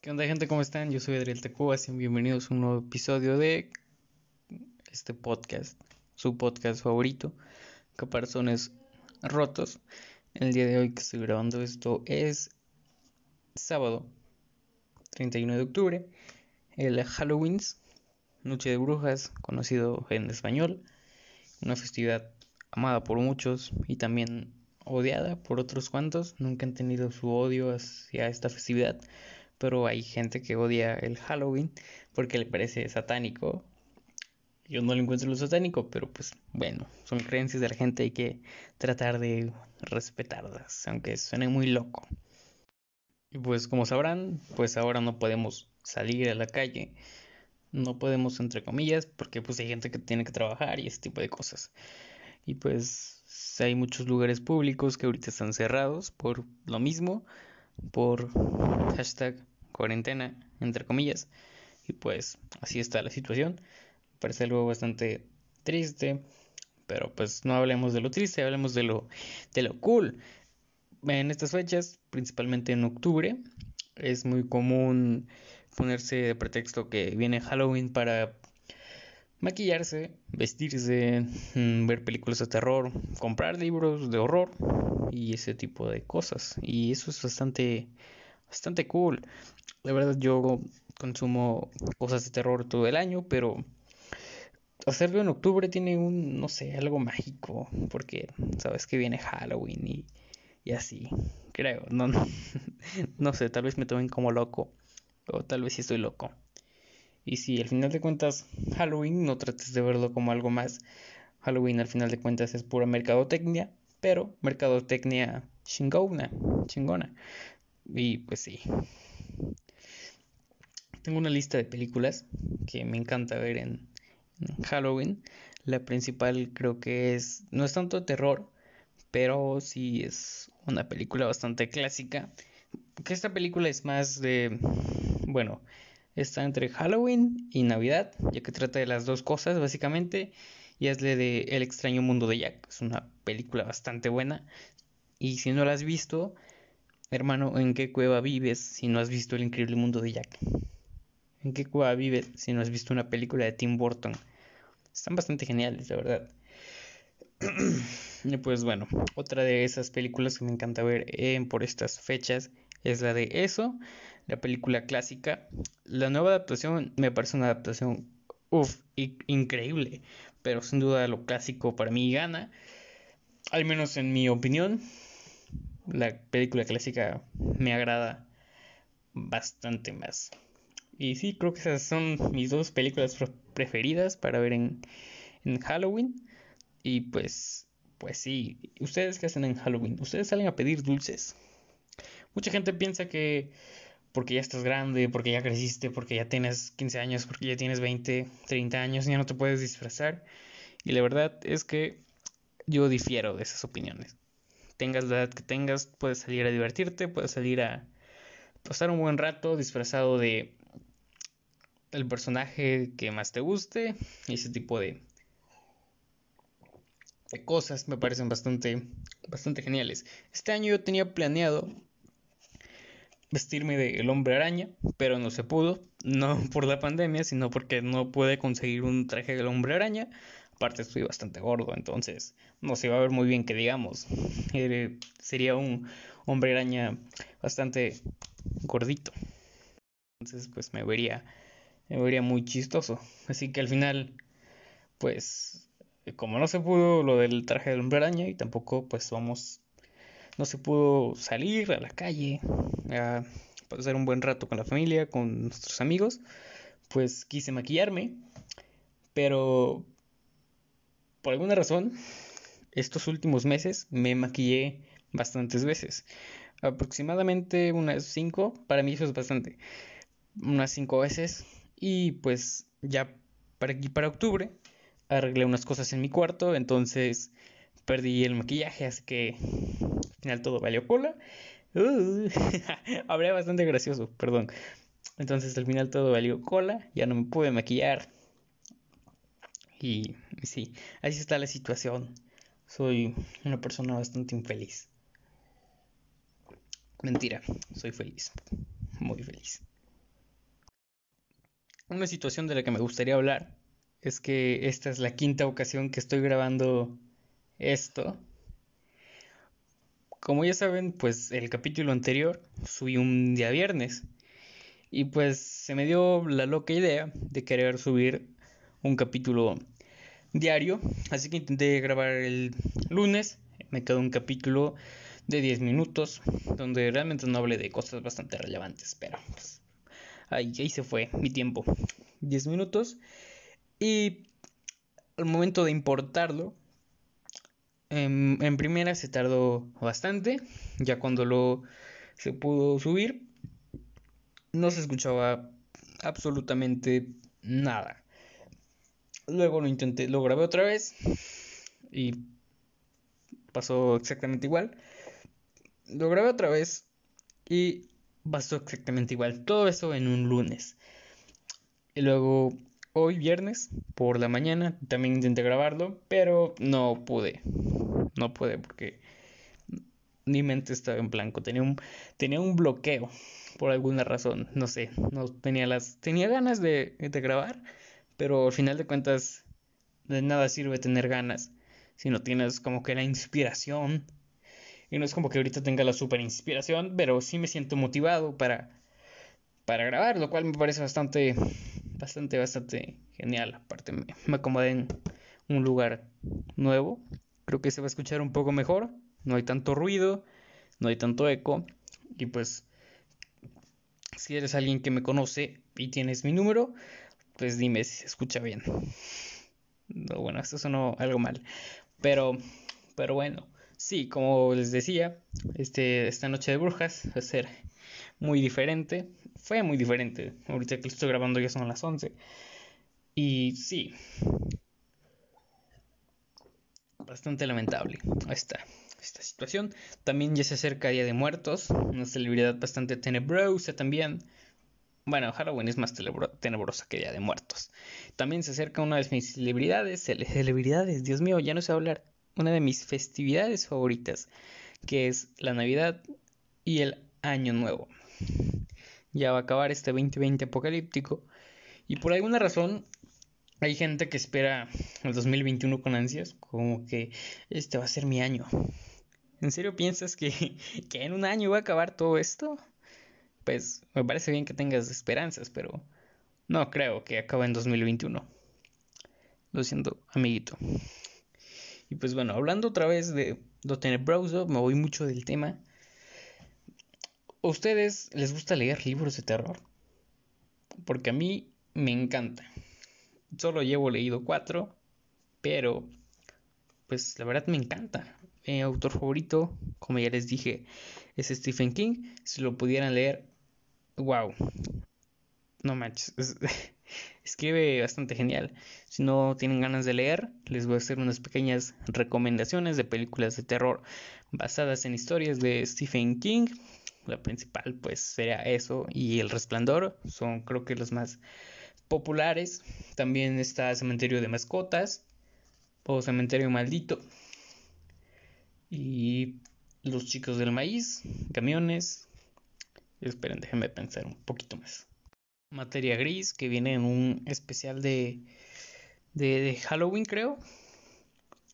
¿Qué onda gente? ¿Cómo están? Yo soy Adriel Tecuba, bienvenidos a un nuevo episodio de este podcast, su podcast favorito, Caparazones Rotos. El día de hoy que estoy grabando esto es sábado 31 de octubre, el Halloween, Noche de Brujas, conocido en español, una festividad amada por muchos y también odiada por otros cuantos. Nunca han tenido su odio hacia esta festividad, pero hay gente que odia el Halloween porque le parece satánico. Yo no le encuentro lo satánico, pero pues bueno, son creencias de la gente, hay que tratar de respetarlas, aunque suene muy loco. Y pues como sabrán, pues ahora no podemos salir a la calle, no podemos entre comillas, porque pues hay gente que tiene que trabajar y ese tipo de cosas. Y pues hay muchos lugares públicos que ahorita están cerrados por lo mismo, por hashtag cuarentena, entre comillas. Y pues así está la situación. Parece algo bastante triste, pero pues no hablemos de lo triste, hablemos de lo, de lo cool. En estas fechas, principalmente en octubre, es muy común ponerse de pretexto que viene Halloween para maquillarse, vestirse, mm, ver películas de terror, comprar libros de horror y ese tipo de cosas. Y eso es bastante, bastante cool. La verdad yo consumo cosas de terror todo el año, pero hacerlo en octubre tiene un, no sé, algo mágico, porque sabes que viene Halloween y, y así, creo, no, no, no sé, tal vez me tomen como loco, o tal vez sí estoy loco. Y si al final de cuentas Halloween no trates de verlo como algo más, Halloween al final de cuentas es pura mercadotecnia, pero mercadotecnia chingona, chingona. Y pues sí. Tengo una lista de películas que me encanta ver en, Halloween. La principal creo que es, no es tanto terror, pero sí es una película bastante clásica. Que esta película es más de, bueno, Está entre Halloween y Navidad, ya que trata de las dos cosas básicamente. Y es de El extraño mundo de Jack. Es una película bastante buena. Y si no la has visto, hermano, ¿en qué cueva vives si no has visto El increíble mundo de Jack? ¿En qué cueva vives si no has visto una película de Tim Burton? Están bastante geniales, la verdad. pues bueno, otra de esas películas que me encanta ver por estas fechas es la de eso la película clásica. La nueva adaptación me parece una adaptación uff, increíble, pero sin duda lo clásico para mí gana, al menos en mi opinión. La película clásica me agrada bastante más. Y sí, creo que esas son mis dos películas preferidas para ver en, en Halloween. Y pues, pues sí, ¿ustedes qué hacen en Halloween? ¿Ustedes salen a pedir dulces? Mucha gente piensa que porque ya estás grande, porque ya creciste, porque ya tienes 15 años, porque ya tienes 20, 30 años, ya no te puedes disfrazar. Y la verdad es que yo difiero de esas opiniones. Tengas la edad que tengas, puedes salir a divertirte, puedes salir a pasar un buen rato disfrazado de el personaje que más te guste y ese tipo de, de cosas me parecen bastante bastante geniales. Este año yo tenía planeado vestirme de el hombre araña, pero no se pudo, no por la pandemia, sino porque no pude conseguir un traje del hombre araña. Aparte estoy bastante gordo, entonces no se va a ver muy bien que digamos. sería un hombre araña bastante gordito. Entonces pues me vería me vería muy chistoso. Así que al final pues como no se pudo lo del traje del hombre araña y tampoco pues vamos no se pudo salir a la calle a pasar un buen rato con la familia, con nuestros amigos, pues quise maquillarme, pero por alguna razón estos últimos meses me maquillé bastantes veces, aproximadamente unas 5, para mí eso es bastante, unas 5 veces y pues ya para aquí para octubre arreglé unas cosas en mi cuarto, entonces perdí el maquillaje, así que final todo valió cola. Uh, bastante gracioso, perdón. Entonces al final todo valió cola, ya no me pude maquillar. Y, sí, así está la situación. Soy una persona bastante infeliz. Mentira, soy feliz, muy feliz. Una situación de la que me gustaría hablar es que esta es la quinta ocasión que estoy grabando esto. Como ya saben, pues el capítulo anterior subí un día viernes y pues se me dio la loca idea de querer subir un capítulo diario, así que intenté grabar el lunes, me quedó un capítulo de 10 minutos, donde realmente no hablé de cosas bastante relevantes, pero pues, ahí, ahí se fue mi tiempo. 10 minutos. Y al momento de importarlo, en, primera se tardó bastante. Ya cuando lo se pudo subir, no se escuchaba absolutamente nada. Luego lo intenté, lo grabé otra vez y pasó exactamente igual lo grabé otra vez y pasó exactamente igual. Todo eso en un lunes. Y luego hoy viernes por la mañana también intenté grabarlo, pero no pude. No pude porque mi mente estaba en blanco. Tenía un, tenía un bloqueo por alguna razón. No sé. No tenía las. Tenía ganas de, de grabar. Pero al final de cuentas. De nada sirve tener ganas. Si no tienes como que la inspiración y no es como que ahorita tenga la super inspiración, pero sí me siento motivado para, para grabar, lo cual me parece bastante, bastante, bastante genial. Aparte me, me acomodé en un lugar nuevo. Creo que se va a escuchar un poco mejor. No hay tanto ruido, no hay tanto eco. Y pues, si eres alguien que me conoce y tienes mi número, pues dime si se escucha bien. No, bueno, esto sonó algo mal. Pero, pero bueno. Sí, como les decía, este, esta noche de brujas va a ser muy diferente. Fue muy diferente. Ahorita que lo estoy grabando ya son las 11. Y sí. Bastante lamentable esta, esta situación. También ya se acerca Día de Muertos. Una celebridad bastante tenebrosa también. Bueno, Halloween es más tenebrosa que Día de Muertos. También se acerca una de mis celebridades. Celebridades, Dios mío, ya no sé hablar una de mis festividades favoritas, que es la Navidad y el Año Nuevo. Ya va a acabar este 2020 apocalíptico y por alguna razón hay gente que espera el 2021 con ansias, como que este va a ser mi año. ¿En serio piensas que, en un año va a acabar todo esto? Pues me parece bien que tengas esperanzas, pero no creo que acabe en 2021. Lo siento, amiguito. Y pues bueno, hablando otra vez de lo tenebroso, me voy mucho del tema. ¿A ustedes les gusta leer libros de terror? Porque a mí me encanta. Solo llevo leído cuatro, pero pues la verdad me encanta. Mi autor favorito, como ya les dije, es Stephen King. Si lo pudieran leer, wow. No manches. escribe bastante genial. Si no tienen ganas de leer, les voy a hacer unas pequeñas recomendaciones de películas de terror basadas en historias de Stephen King. La principal pues sería eso y El Resplandor, son creo que los más populares. También está Cementerio de Mascotas o Cementerio Maldito. Y Los Chicos del Maíz, Camiones. Esperen, déjenme pensar un poquito más. Materia Gris, que viene en un especial de, de, Halloween, creo.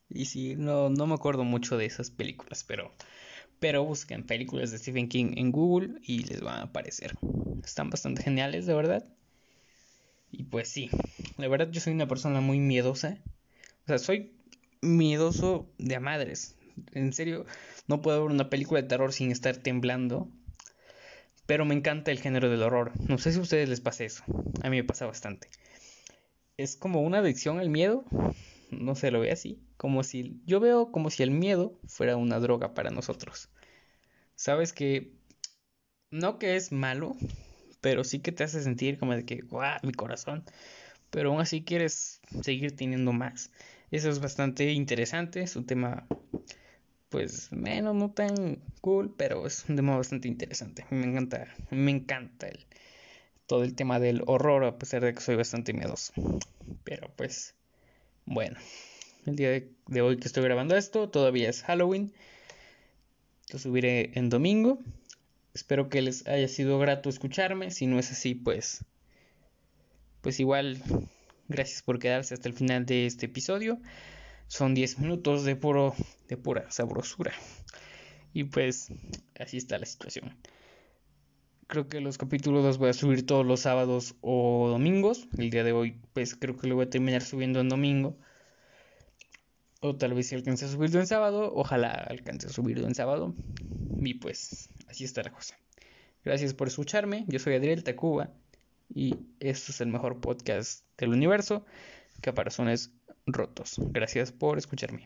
Y sí, no, no me acuerdo mucho de esas películas, pero, pero busquen películas de Stephen King en Google y les van a aparecer. Están bastante geniales, de verdad. Y pues sí, la verdad yo soy una persona muy miedosa. O sea, soy miedoso de a madres. En serio, no puedo ver una película de terror sin estar temblando pero me encanta el género del horror. No sé si a ustedes les pasa eso. A mí me pasa bastante. Es como una adicción al miedo. No se lo ve así. Como si. Yo veo como si el miedo fuera una droga para nosotros. Sabes que. No que es malo. Pero sí que te hace sentir como de que. ¡Guau! Mi corazón. Pero aún así quieres seguir teniendo más. Eso es bastante interesante. Es un tema pues menos, no tan cool, pero es un tema bastante interesante. Me encanta, me encanta el, todo el tema del horror, a pesar de que soy bastante miedoso. Pero pues, bueno, el día de, hoy que estoy grabando esto, todavía es Halloween. Lo subiré en domingo. Espero que les haya sido grato escucharme. Si no es así, pues. Pues igual. Gracias por quedarse hasta el final de este episodio. Son 10 minutos de puro. de pura sabrosura. Y pues. así está la situación. Creo que los capítulos los voy a subir todos los sábados o domingos. El día de hoy, pues creo que lo voy a terminar subiendo en domingo. O tal vez si alcance a subirlo en sábado. Ojalá alcance a subirlo en sábado. Y pues así está la cosa. Gracias por escucharme. Yo soy Adriel Tacuba. Y este es el mejor podcast del universo. Caparazones rotos. Gracias por escucharme.